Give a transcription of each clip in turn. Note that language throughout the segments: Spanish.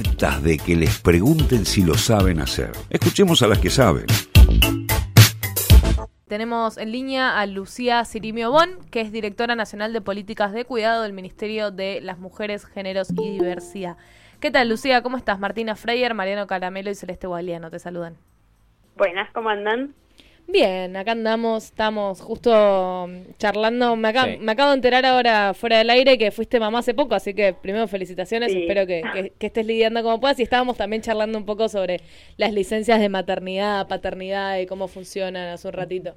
hartas de que les pregunten si lo saben hacer. Escuchemos a las que saben. Tenemos en línea a Lucía Cirimio Bon, que es directora nacional de políticas de cuidado del Ministerio de las Mujeres, Géneros y Diversidad. ¿Qué tal, Lucía? ¿Cómo estás? Martina Freyer, Mariano Caramelo y Celeste Gualiano te saludan. Buenas, ¿cómo andan? Bien, acá andamos, estamos justo charlando. Me, acabo de enterar ahora fuera del aire que fuiste mamá hace poco, así que primero felicitaciones, espero que, estés lidiando como puedas. Y estábamos también charlando un poco sobre las licencias de maternidad, paternidad y cómo funcionan hace un ratito.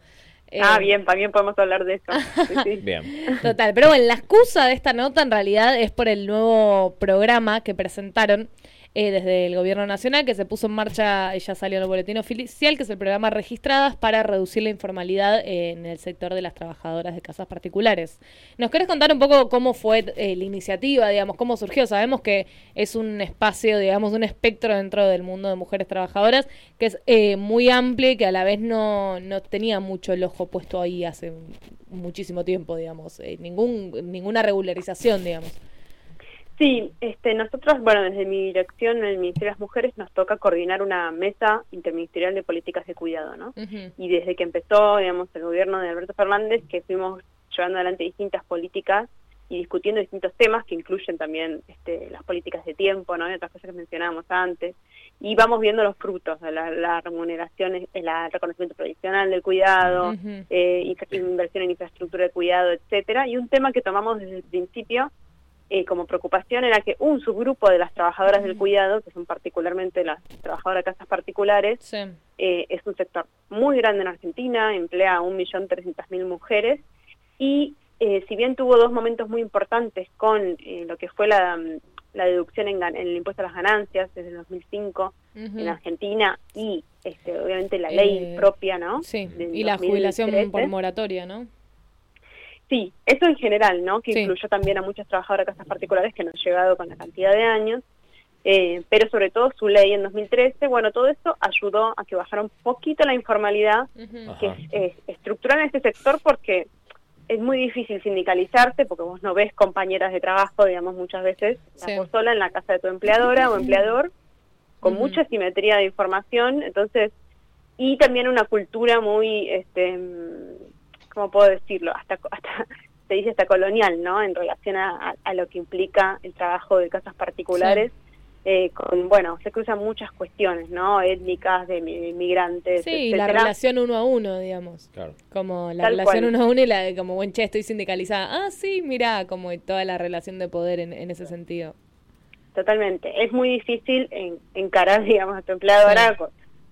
ah, eh, bien, también podemos hablar de eso. Bien. Total, pero bueno, la excusa de esta nota en realidad es por el nuevo programa que presentaron eh, desde el gobierno nacional, que se puso en marcha, ya salió en el boletín oficial, que es el programa Registradas para reducir la informalidad en el sector de las trabajadoras de casas particulares. ¿Nos querés contar un poco cómo fue eh, la iniciativa, digamos, cómo surgió? Sabemos que es un espacio, digamos, un espectro dentro del mundo de mujeres trabajadoras que es eh, muy amplio y que a la vez no, no tenía mucho el ojo puesto ahí hace muchísimo tiempo, digamos, ningún, ninguna regularización, digamos. Sí, este, nosotros, bueno, desde mi dirección en el Ministerio de las Mujeres nos toca coordinar una mesa interministerial de políticas de cuidado, ¿no? Y desde que empezó, digamos, el gobierno de Alberto Fernández, que fuimos llevando adelante distintas políticas y discutiendo distintos temas que incluyen también este, las políticas de tiempo, ¿no? Y otras cosas que mencionábamos antes. Y vamos viendo los frutos de la, remuneración, el reconocimiento provisional del cuidado, eh, inversión en infraestructura de cuidado, etcétera. Y un tema que tomamos desde el principio eh, como preocupación era que un subgrupo de las trabajadoras del cuidado, que son particularmente las trabajadoras de casas particulares, eh, es un sector muy grande en Argentina, emplea a 1.300.000 mujeres y eh, si bien tuvo dos momentos muy importantes con lo que fue la, deducción en, el impuesto a las ganancias desde el 2005 en Argentina y este, obviamente la ley propia, ¿no? Sí, y la jubilación por moratoria, ¿no? Sí, eso en general, ¿no? Que incluyó también a muchas trabajadoras de casas particulares que no han llegado con la cantidad de años, eh, pero sobre todo su ley en 2013, bueno, todo esto ayudó a que bajara un poquito la informalidad que es, estructural en este sector porque es muy difícil sindicalizarte porque vos no ves compañeras de trabajo, digamos, muchas veces, sola en la casa de tu empleadora o empleador, con mucha simetría de información, entonces, y también una cultura muy, este, ¿cómo puedo decirlo? Hasta, hasta se dice hasta colonial, ¿no? En relación a, lo que implica el trabajo de casas particulares. Eh, con, bueno, se cruzan muchas cuestiones, ¿no? Étnicas, de inmigrantes. Sí, la relación uno a uno, digamos. Claro. Como la relación uno a uno y la de como, buen che, estoy sindicalizada. Ah, sí, mira, como toda la relación de poder en, ese sentido. Totalmente. Es muy difícil encarar, digamos, a tu empleadora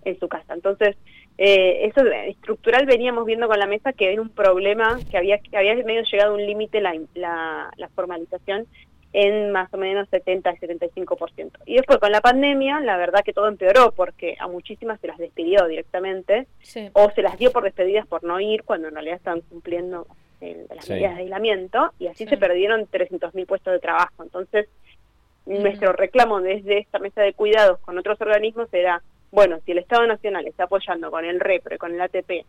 en su casa. Entonces, eh, eso estructural veníamos viendo con la mesa que era un problema, que había, que había medio llegado a un límite la, la, formalización en más o menos 70 75%. Y después con la pandemia, la verdad que todo empeoró porque a muchísimas se las despidió directamente o se las dio por despedidas por no ir cuando en realidad estaban cumpliendo las medidas de aislamiento y así se perdieron 300.000 puestos de trabajo. Entonces, nuestro reclamo desde esta mesa de cuidados con otros organismos era bueno, si el Estado Nacional está apoyando con el REPRE, con el ATP,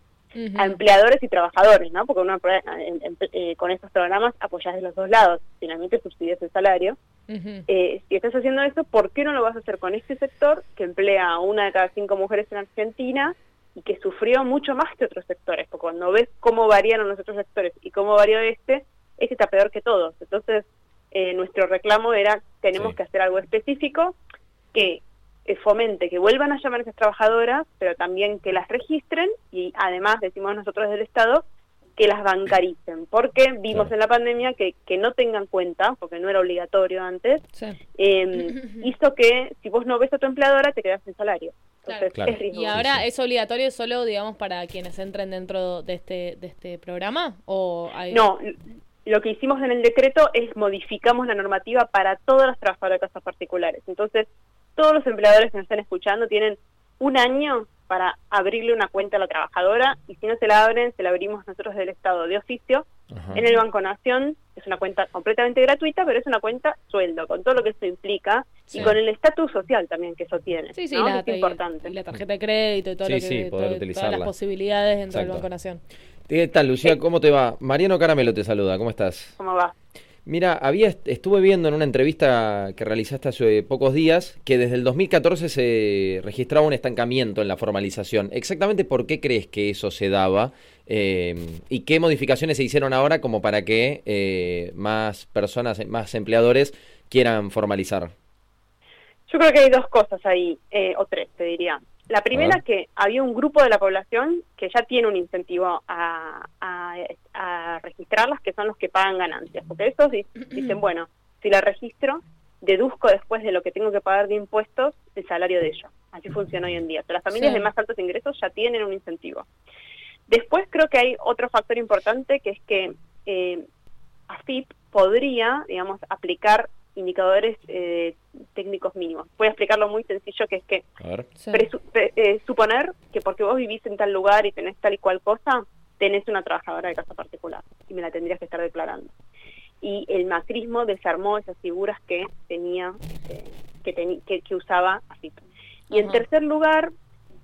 a empleadores y trabajadores, ¿no? Porque uno eh, con estos programas apoyas de los dos lados, finalmente subsidias el salario. Eh, si estás haciendo eso, ¿por qué no lo vas a hacer con este sector que emplea a una de cada cinco mujeres en Argentina y que sufrió mucho más que otros sectores? Porque cuando ves cómo variaron los otros sectores y cómo varió este, este está peor que todos. Entonces, eh, nuestro reclamo era, tenemos que hacer algo específico que eh, fomente que vuelvan a llamar a esas trabajadoras, pero también que las registren y además, decimos nosotros del Estado, que las bancaricen, porque vimos en la pandemia que, que no tengan cuenta, porque no era obligatorio antes, em, hizo que si vos no ves a tu empleadora te quedas sin salario. Entonces, es ¿Y ahora es obligatorio solo, digamos, para quienes entren dentro de este, de este programa? o No, lo que hicimos en el decreto es modificamos la normativa para todas las trabajadoras de casas particulares. Entonces, todos los empleadores que nos están escuchando tienen un año para abrirle una cuenta a la trabajadora y si no se la abren, se la abrimos nosotros del Estado de oficio en el Banco Nación. Es una cuenta completamente gratuita, pero es una cuenta sueldo, con todo lo que eso implica y con el estatus social también que eso tiene. Sí, sí, es importante. Y la tarjeta de crédito y todo lo que, todas las posibilidades dentro del Banco Nación. ¿Qué tal, Lucía? ¿Cómo te va? Mariano Caramelo te saluda, ¿cómo estás? ¿Cómo va? Mira, había estuve viendo en una entrevista que realizaste hace pocos días que desde el 2014 se registraba un estancamiento en la formalización. Exactamente por qué crees que eso se daba eh, y qué modificaciones se hicieron ahora como para que eh, más personas, más empleadores quieran formalizar. Yo creo que hay dos cosas ahí, eh, o tres, te diría. La primera, que había un grupo de la población que ya tiene un incentivo a, registrarlas, que son los que pagan ganancias. Porque esos dicen, bueno, si la registro, deduzco después de lo que tengo que pagar de impuestos el salario de ellos. Así funciona hoy en día. las familias de más altos ingresos ya tienen un incentivo. Después creo que hay otro factor importante que es que eh, AFIP podría, digamos, aplicar indicadores eh, técnicos mínimos. Voy a explicarlo muy sencillo, que es que eh, suponer que porque vos vivís en tal lugar y tenés tal y cual cosa, tenés una trabajadora de casa particular y me la tendrías que estar declarando. Y el macrismo desarmó esas figuras que tenía, eh, que, que, usaba así. Y en tercer lugar,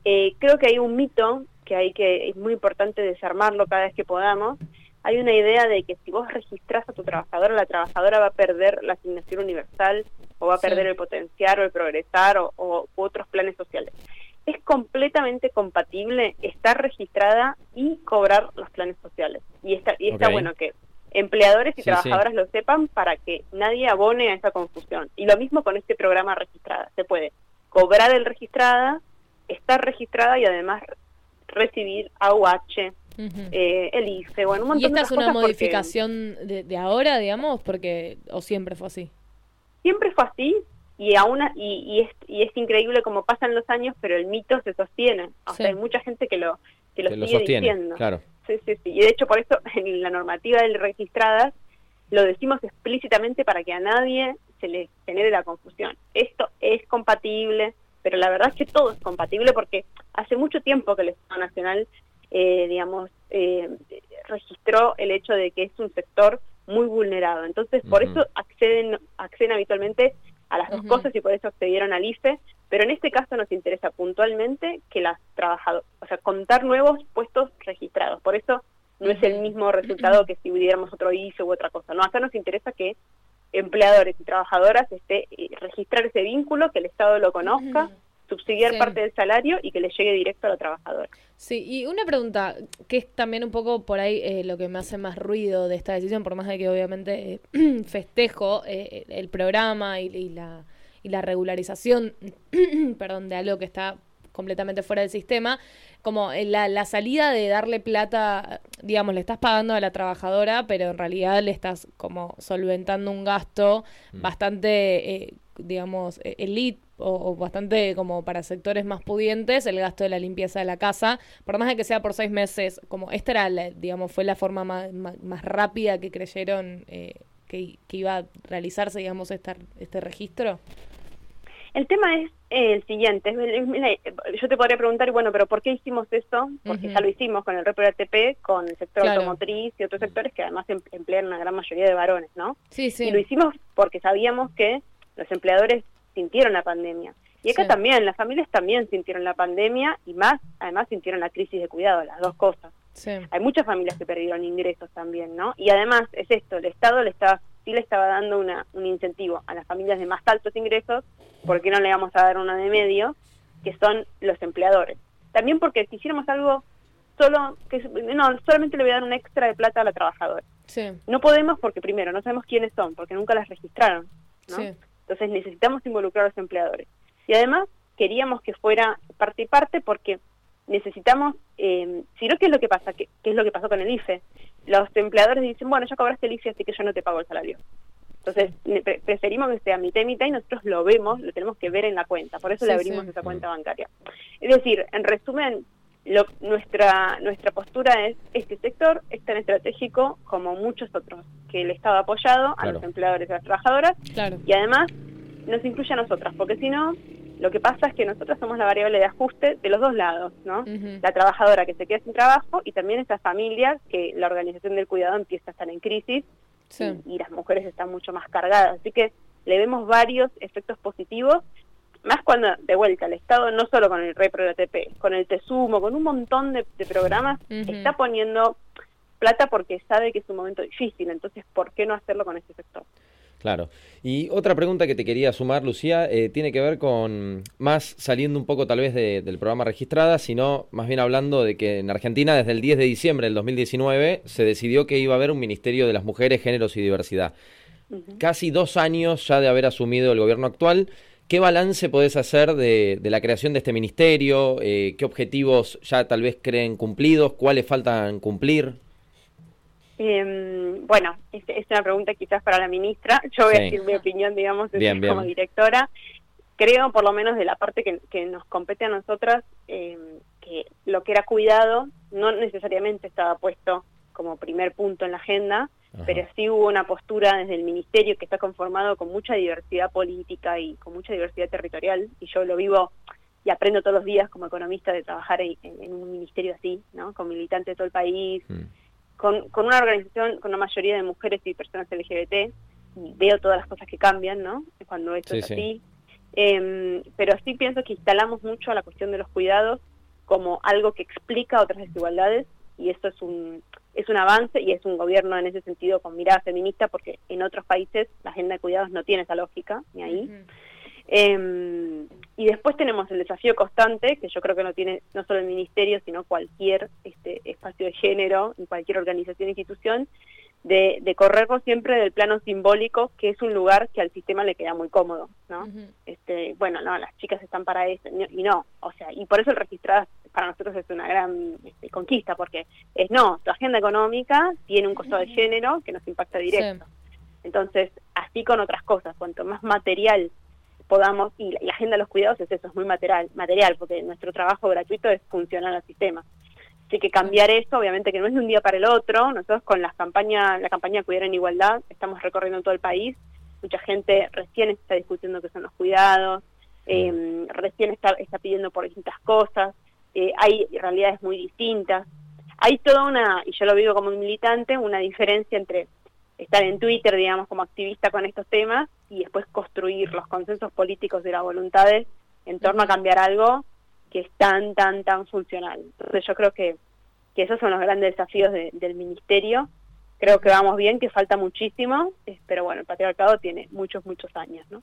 creo que hay un mito que hay que es muy importante desarmarlo cada vez que podamos, hay una idea de que si vos registras a tu trabajadora, la trabajadora va a perder la asignación universal o va a perder el potenciar o el progresar o, otros planes sociales. Es completamente compatible estar registrada y cobrar los planes sociales. Y está, y está bueno que empleadores y trabajadoras lo sepan para que nadie abone a esa confusión. Y lo mismo con este programa registrada. Se puede cobrar el registrada, estar registrada y además recibir AUH, eh, el IFE, bueno, un montón ¿Y esta es una modificación de, ahora, digamos, porque o siempre fue así? Siempre fue así y aún y, es, y es increíble cómo pasan los años, pero el mito se sostiene. O sea, hay mucha gente que lo que lo sigue diciendo. Claro. Sí, sí, sí. Y de hecho por eso en la normativa de registradas lo decimos explícitamente para que a nadie se le genere la confusión. Esto es compatible, pero la verdad es que todo es compatible porque hace mucho tiempo que el Estado Nacional eh, digamos, eh, registró el hecho de que es un sector muy vulnerado. Entonces, por eso acceden, acceden habitualmente a las dos cosas y por eso accedieron al IFE, pero en este caso nos interesa puntualmente que las trabajadoras, o sea, contar nuevos puestos registrados. Por eso no es el mismo resultado que si hubiéramos otro IFE u otra cosa. No, acá nos interesa que empleadores y trabajadoras esté eh, registrar ese vínculo, que el Estado lo conozca, subsidiar parte del salario y que le llegue directo a la trabajadora. Sí, y una pregunta que es también un poco por ahí eh, lo que me hace más ruido de esta decisión, por más de que obviamente eh, festejo eh, el programa y, la, y la regularización, perdón, de algo que está completamente fuera del sistema, como la, la salida de darle plata, digamos, le estás pagando a la trabajadora, pero en realidad le estás como solventando un gasto mm. bastante, digamos, elite o, bastante como para sectores más pudientes el gasto de la limpieza de la casa, por más de que sea por seis meses, como esta era, la, digamos, fue la forma más, más, rápida que creyeron eh, que, iba a realizarse, digamos, esta, este registro. El tema es el siguiente, yo te podría preguntar, bueno, pero ¿por qué hicimos eso? Porque ya lo hicimos con el repro ATP, con el sector automotriz y otros sectores que además em, emplean una gran mayoría de varones, ¿no? Sí, sí. Y lo hicimos porque sabíamos que los empleadores sintieron la pandemia. Y acá también, las familias también sintieron la pandemia y más, además sintieron la crisis de cuidado, las dos cosas. Hay muchas familias que perdieron ingresos también, ¿no? Y además es esto, el Estado le estaba, sí le estaba dando una, un incentivo a las familias de más altos ingresos, ¿por qué no le vamos a dar una de medio? Que son los empleadores. También porque si hiciéramos algo solo, que no, solamente le voy a dar un extra de plata a la trabajadora. No podemos porque primero no sabemos quiénes son, porque nunca las registraron, ¿no? Entonces necesitamos involucrar a los empleadores. Y además queríamos que fuera parte y parte porque necesitamos, eh, si no, ¿qué es lo que pasa? ¿Qué, es lo que pasó con el IFE? Los empleadores dicen, bueno, ya cobraste el IFE, así que yo no te pago el salario. Entonces, preferimos que sea mitad y mitad y nosotros lo vemos, lo tenemos que ver en la cuenta. Por eso le abrimos esa cuenta bancaria. Es decir, en resumen, lo, nuestra, nuestra postura es, este sector es tan estratégico como muchos otros, que el Estado ha apoyado a los empleadores y a las trabajadoras. Y además nos incluye a nosotras, porque si no, lo que pasa es que nosotros somos la variable de ajuste de los dos lados, ¿no? La trabajadora que se queda sin trabajo y también esa familia que la organización del cuidado empieza a estar en crisis y, y las mujeres están mucho más cargadas. Así que le vemos varios efectos positivos más cuando, de vuelta, el Estado, no solo con el Repro ATP, con el Tesumo, con un montón de, programas, está poniendo plata porque sabe que es un momento difícil, entonces, ¿por qué no hacerlo con este sector? Claro. Y otra pregunta que te quería sumar, Lucía, eh, tiene que ver con más saliendo un poco tal vez del programa registrada, sino más bien hablando de que en Argentina desde el 10 de diciembre del 2019 se decidió que iba a haber un Ministerio de las Mujeres, Géneros y Diversidad. Casi dos años ya de haber asumido el gobierno actual. ¿Qué balance podés hacer de, la creación de este ministerio? Eh, ¿Qué objetivos ya tal vez creen cumplidos? ¿Cuáles faltan cumplir? Eh, bueno, es, es, una pregunta quizás para la ministra. Yo voy a decir mi opinión, digamos, como directora. Creo, por lo menos de la parte que, nos compete a nosotras, eh, que lo que era cuidado no necesariamente estaba puesto como primer punto en la agenda, pero sí hubo una postura desde el ministerio que está conformado con mucha diversidad política y con mucha diversidad territorial, y yo lo vivo y aprendo todos los días como economista de trabajar en, un ministerio así, ¿no? Con militantes de todo el país. Mm con, con una organización con una mayoría de mujeres y personas LGBT, y veo todas las cosas que cambian, ¿no? Cuando esto es así. Em, pero sí pienso que instalamos mucho a la cuestión de los cuidados como algo que explica otras desigualdades y esto es un es un avance y es un gobierno en ese sentido con mirada feminista porque en otros países la agenda de cuidados no tiene esa lógica ni ahí. Eh, y después tenemos el desafío constante, que yo creo que no tiene no solo el ministerio, sino cualquier este, espacio de género y cualquier organización institución, de, de corrernos siempre del plano simbólico, que es un lugar que al sistema le queda muy cómodo, ¿no? este, bueno, no, las chicas están para eso, y no, o sea, y por eso el registrado para nosotros es una gran este, conquista, porque es no, tu agenda económica tiene un costo de género que nos impacta directo. Entonces, así con otras cosas, cuanto más material podamos, y la, agenda de los cuidados es eso, es muy material, material, porque nuestro trabajo gratuito es funcionar al sistema. Así que cambiar eso, obviamente que no es de un día para el otro, nosotros con las campañas, la campaña Cuidar en Igualdad, estamos recorriendo todo el país, mucha gente recién está discutiendo qué son los cuidados, eh, recién está, está pidiendo por distintas cosas, eh, hay realidades muy distintas. Hay toda una, y yo lo vivo como militante, una diferencia entre estar en Twitter, digamos, como activista con estos temas y después construir los consensos políticos de las voluntades en torno a cambiar algo que es tan, tan, tan funcional. Entonces yo creo que, que esos son los grandes desafíos del ministerio. Creo que vamos bien, que falta muchísimo, pero bueno, el patriarcado tiene muchos, muchos años, ¿no?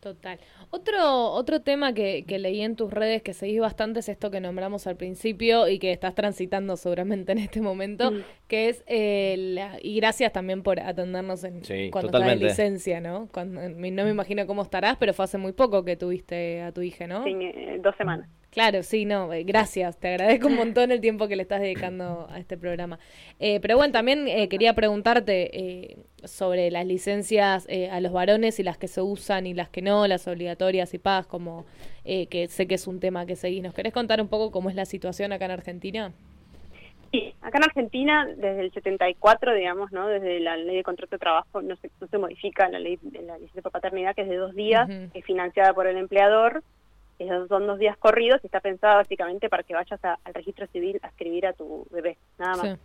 Total. Otro, otro tema que, que, leí en tus redes que seguís bastante es esto que nombramos al principio y que estás transitando seguramente en este momento, mm. que es, eh, y gracias también por atendernos en, cuando estás en licencia, ¿no? Cuando, no me imagino cómo estarás, pero fue hace muy poco que tuviste a tu hija, ¿no? Sí, eh, dos semanas. Claro, sí, no, eh, gracias, te agradezco un montón el tiempo que le estás dedicando a este programa. Eh, pero bueno, también eh, quería preguntarte sobre las licencias a los varones y las que se usan y las que no, las obligatorias y pagas, como que sé que es un tema que seguís. ¿Nos querés contar un poco cómo es la situación acá en Argentina? Sí, acá en Argentina, desde el 74, digamos, ¿no? Desde la ley de contrato de trabajo no se, no se modifica la ley de la licencia por paternidad, que es de dos días, es financiada por el empleador son dos días corridos y está pensada básicamente para que vayas al registro civil a escribir a tu bebé, nada más.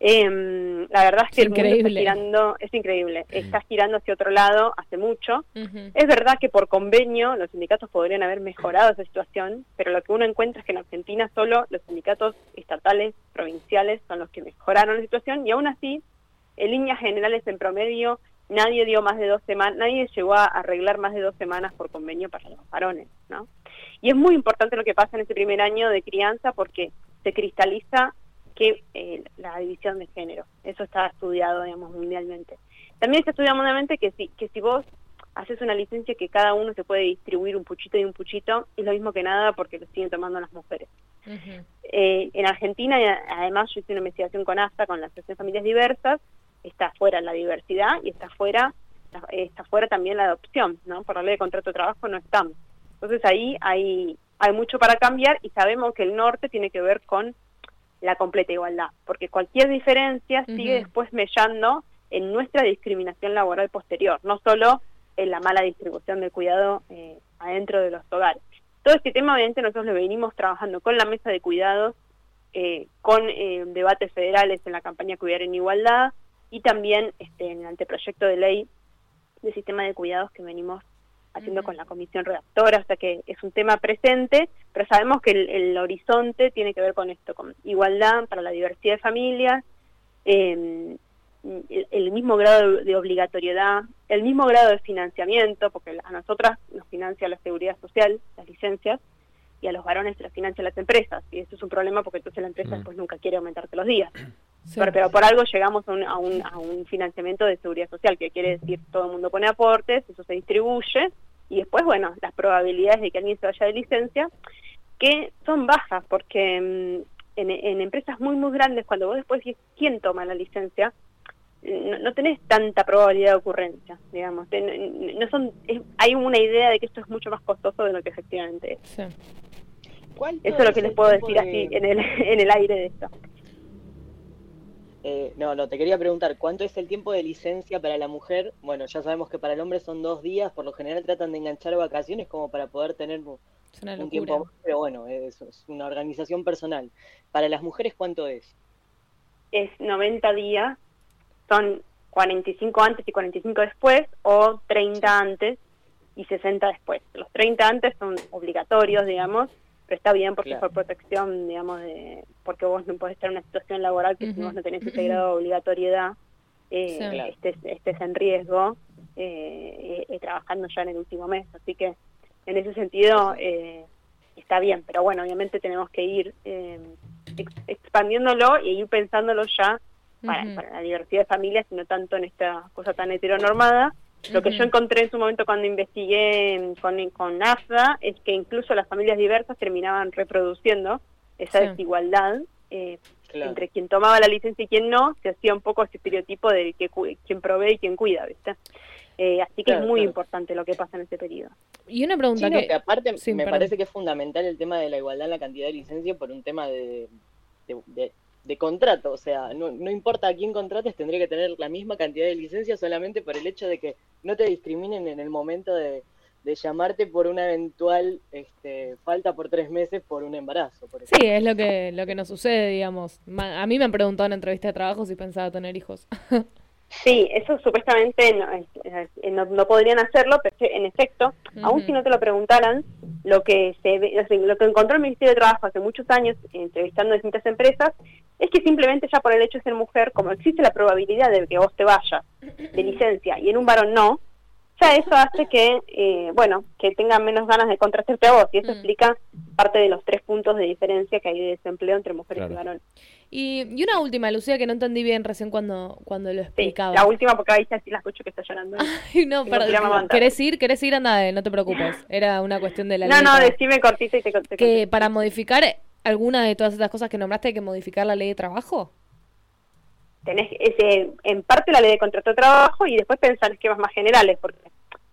Em, la verdad es que el mundo está girando, es increíble, está girando hacia otro lado hace mucho. Es verdad que por convenio los sindicatos podrían haber mejorado esa situación, pero lo que uno encuentra es que en Argentina solo los sindicatos estatales, provinciales son los que mejoraron la situación y aún así, en líneas generales, en promedio, nadie dio más de dos semanas, nadie llegó a arreglar más de dos semanas por convenio para los varones, ¿no? Y es muy importante lo que pasa en ese primer año de crianza porque se cristaliza que eh, la división de género, eso está estudiado, digamos, mundialmente. También se estudia mundialmente que si, que si vos haces una licencia que cada uno se puede distribuir un puchito y un puchito, es lo mismo que nada porque lo siguen tomando las mujeres. Eh, en Argentina, además, yo hice una investigación con AFTA, con la Asociación de Familias Diversas, está fuera la diversidad y está fuera está fuera también la adopción, ¿no? Por la ley de contrato de trabajo no estamos. Entonces ahí hay hay mucho para cambiar y sabemos que el norte tiene que ver con la completa igualdad, porque cualquier diferencia sigue después mellando en nuestra discriminación laboral posterior, no solo en la mala distribución del cuidado eh, adentro de los hogares. Todo este tema obviamente nosotros lo venimos trabajando con la mesa de cuidados, eh, con eh, debates federales en la campaña Cuidar en Igualdad, y también este, en el anteproyecto de ley de sistema de cuidados que venimos haciendo con la comisión redactora, o sea que es un tema presente, pero sabemos que el, horizonte tiene que ver con esto, con igualdad para la diversidad de familias, eh, el, el mismo grado de, de obligatoriedad, el mismo grado de financiamiento, porque a nosotras nos financia la seguridad social, las licencias, y a los varones se las financian las empresas. Y eso es un problema porque entonces la empresa Mm. pues nunca quiere aumentarte los días. Sí. Pero, pero por algo llegamos a un, a, un, a un financiamiento de seguridad social, que quiere decir todo el mundo pone aportes, eso se distribuye, y después, bueno, las probabilidades de que alguien se vaya de licencia, que son bajas, porque mm, en, en empresas muy, muy grandes, cuando vos después decís quién toma la licencia, no, no tenés tanta probabilidad de ocurrencia, digamos. Ten- No son, es- hay una idea de que esto es mucho más costoso de lo que efectivamente es. Sí. ¿Cuánto Eso es lo que les puedo decir de- así en el, en el aire de esto. Eh, no, no, te quería preguntar, ¿cuánto es el tiempo de licencia para la mujer? Bueno, ya sabemos que para el hombre son dos días, por lo general tratan de enganchar vacaciones como para poder tener un tiempo más, pero bueno, es, es una organización personal. Para las mujeres, ¿cuánto es? es 90 días, son 45 antes y 45 después, o 30 antes y 60 después. Los 30 antes son obligatorios, digamos, pero está bien porque Claro. es por protección, digamos, de porque vos no podés estar en una situación laboral que si Ujú. vos no tenés ese grado de obligatoriedad, eh, Sí. Estés, estés en riesgo eh, eh, trabajando ya en el último mes. Así que en ese sentido eh, está bien, pero bueno, obviamente tenemos que ir eh, ex- expandiéndolo y ir pensándolo ya para, para la diversidad de familias y no tanto en esta cosa tan heteronormada. Lo que yo encontré en su momento cuando investigué con, con AFDA es que incluso las familias diversas terminaban reproduciendo esa Sí. desigualdad eh, Claro. entre quien tomaba la licencia y quien no, se hacía un poco ese estereotipo de que cu- quien provee y quien cuida, ¿viste? Eh, así que Claro, es muy claro. importante lo que pasa en ese periodo. Y una pregunta Sí, no, que... que aparte Sí, me perdón. parece que es fundamental el tema de la igualdad en la cantidad de licencia por un tema de, de, de- de contrato. O sea, no, no importa a quién contrates, tendría que tener la misma cantidad de licencia solamente por el hecho de que no te discriminen en el momento de, de llamarte por una eventual este, falta por tres meses por un embarazo. Por Sí, es lo que, lo que nos sucede, digamos. Ma- A mí me han preguntado en entrevista de trabajo si pensaba tener hijos. Sí, eso supuestamente no, es- no, no podrían hacerlo, pero en efecto, aún Ujú. si no te lo preguntaran, lo que se lo que encontró el Ministerio de Trabajo hace muchos años entrevistando a distintas empresas es que simplemente ya por el hecho de ser mujer, como existe la probabilidad de que vos te vayas de licencia y en un varón no, ya eso hace que, eh, bueno, que tengan menos ganas de contratarte a vos y eso Mm. explica parte de los tres puntos de diferencia que hay de desempleo entre mujeres Claro. y varones. Y, y una última, Lucía, que no entendí bien recién cuando, cuando lo Sí, explicaba. la última porque ahí ya sí la escucho que está llorando. Ay, no, perdón. ¿Querés ir? ¿Querés ir? Anda, eh, no te preocupes. Era una cuestión de la No, no, decime cortito y te, te Que para modificar alguna de todas estas cosas que nombraste hay que modificar la ley de trabajo. Tenés ese, en parte la ley de contrato de trabajo y después pensar esquemas más generales, porque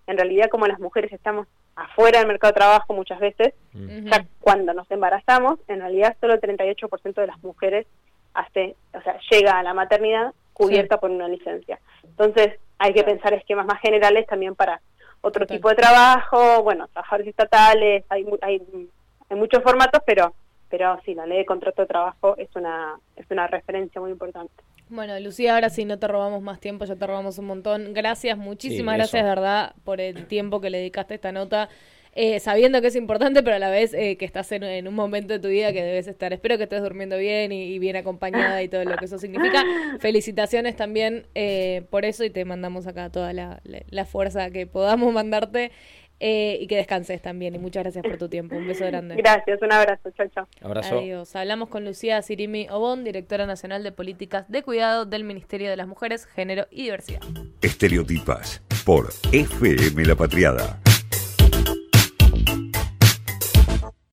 en realidad como las mujeres estamos afuera del mercado de trabajo muchas veces, ya cuando nos embarazamos, en realidad solo el 38% de las mujeres hace, o sea, llega a la maternidad cubierta por una licencia. Entonces, hay que pensar esquemas más generales también para otro Total. tipo de trabajo, bueno, trabajadores estatales, hay, mu- hay, hay muchos formatos, pero pero sí, la ley de contrato de trabajo es una es una referencia muy importante. Bueno, Lucía, ahora sí no te robamos más tiempo, ya te robamos un montón. Gracias, muchísimas Sí, gracias, de verdad, por el tiempo que le dedicaste a esta nota. eh, sabiendo que es importante, pero a la vez eh, que estás en, en un momento de tu vida que debes estar. Espero que estés durmiendo bien y, y bien acompañada y todo lo que eso significa. Felicitaciones también eh, por eso y te mandamos acá toda la, la- la fuerza que podamos mandarte eh, y que descanses también. Y muchas gracias por tu tiempo. Un beso grande. Gracias, un abrazo, chao, chao. Abrazo. Adiós. Hablamos con Lucía Sirimi Obón, directora nacional de políticas de cuidado del Ministerio de las Mujeres, Género y Diversidad. Estereotipas por FM La Patriada.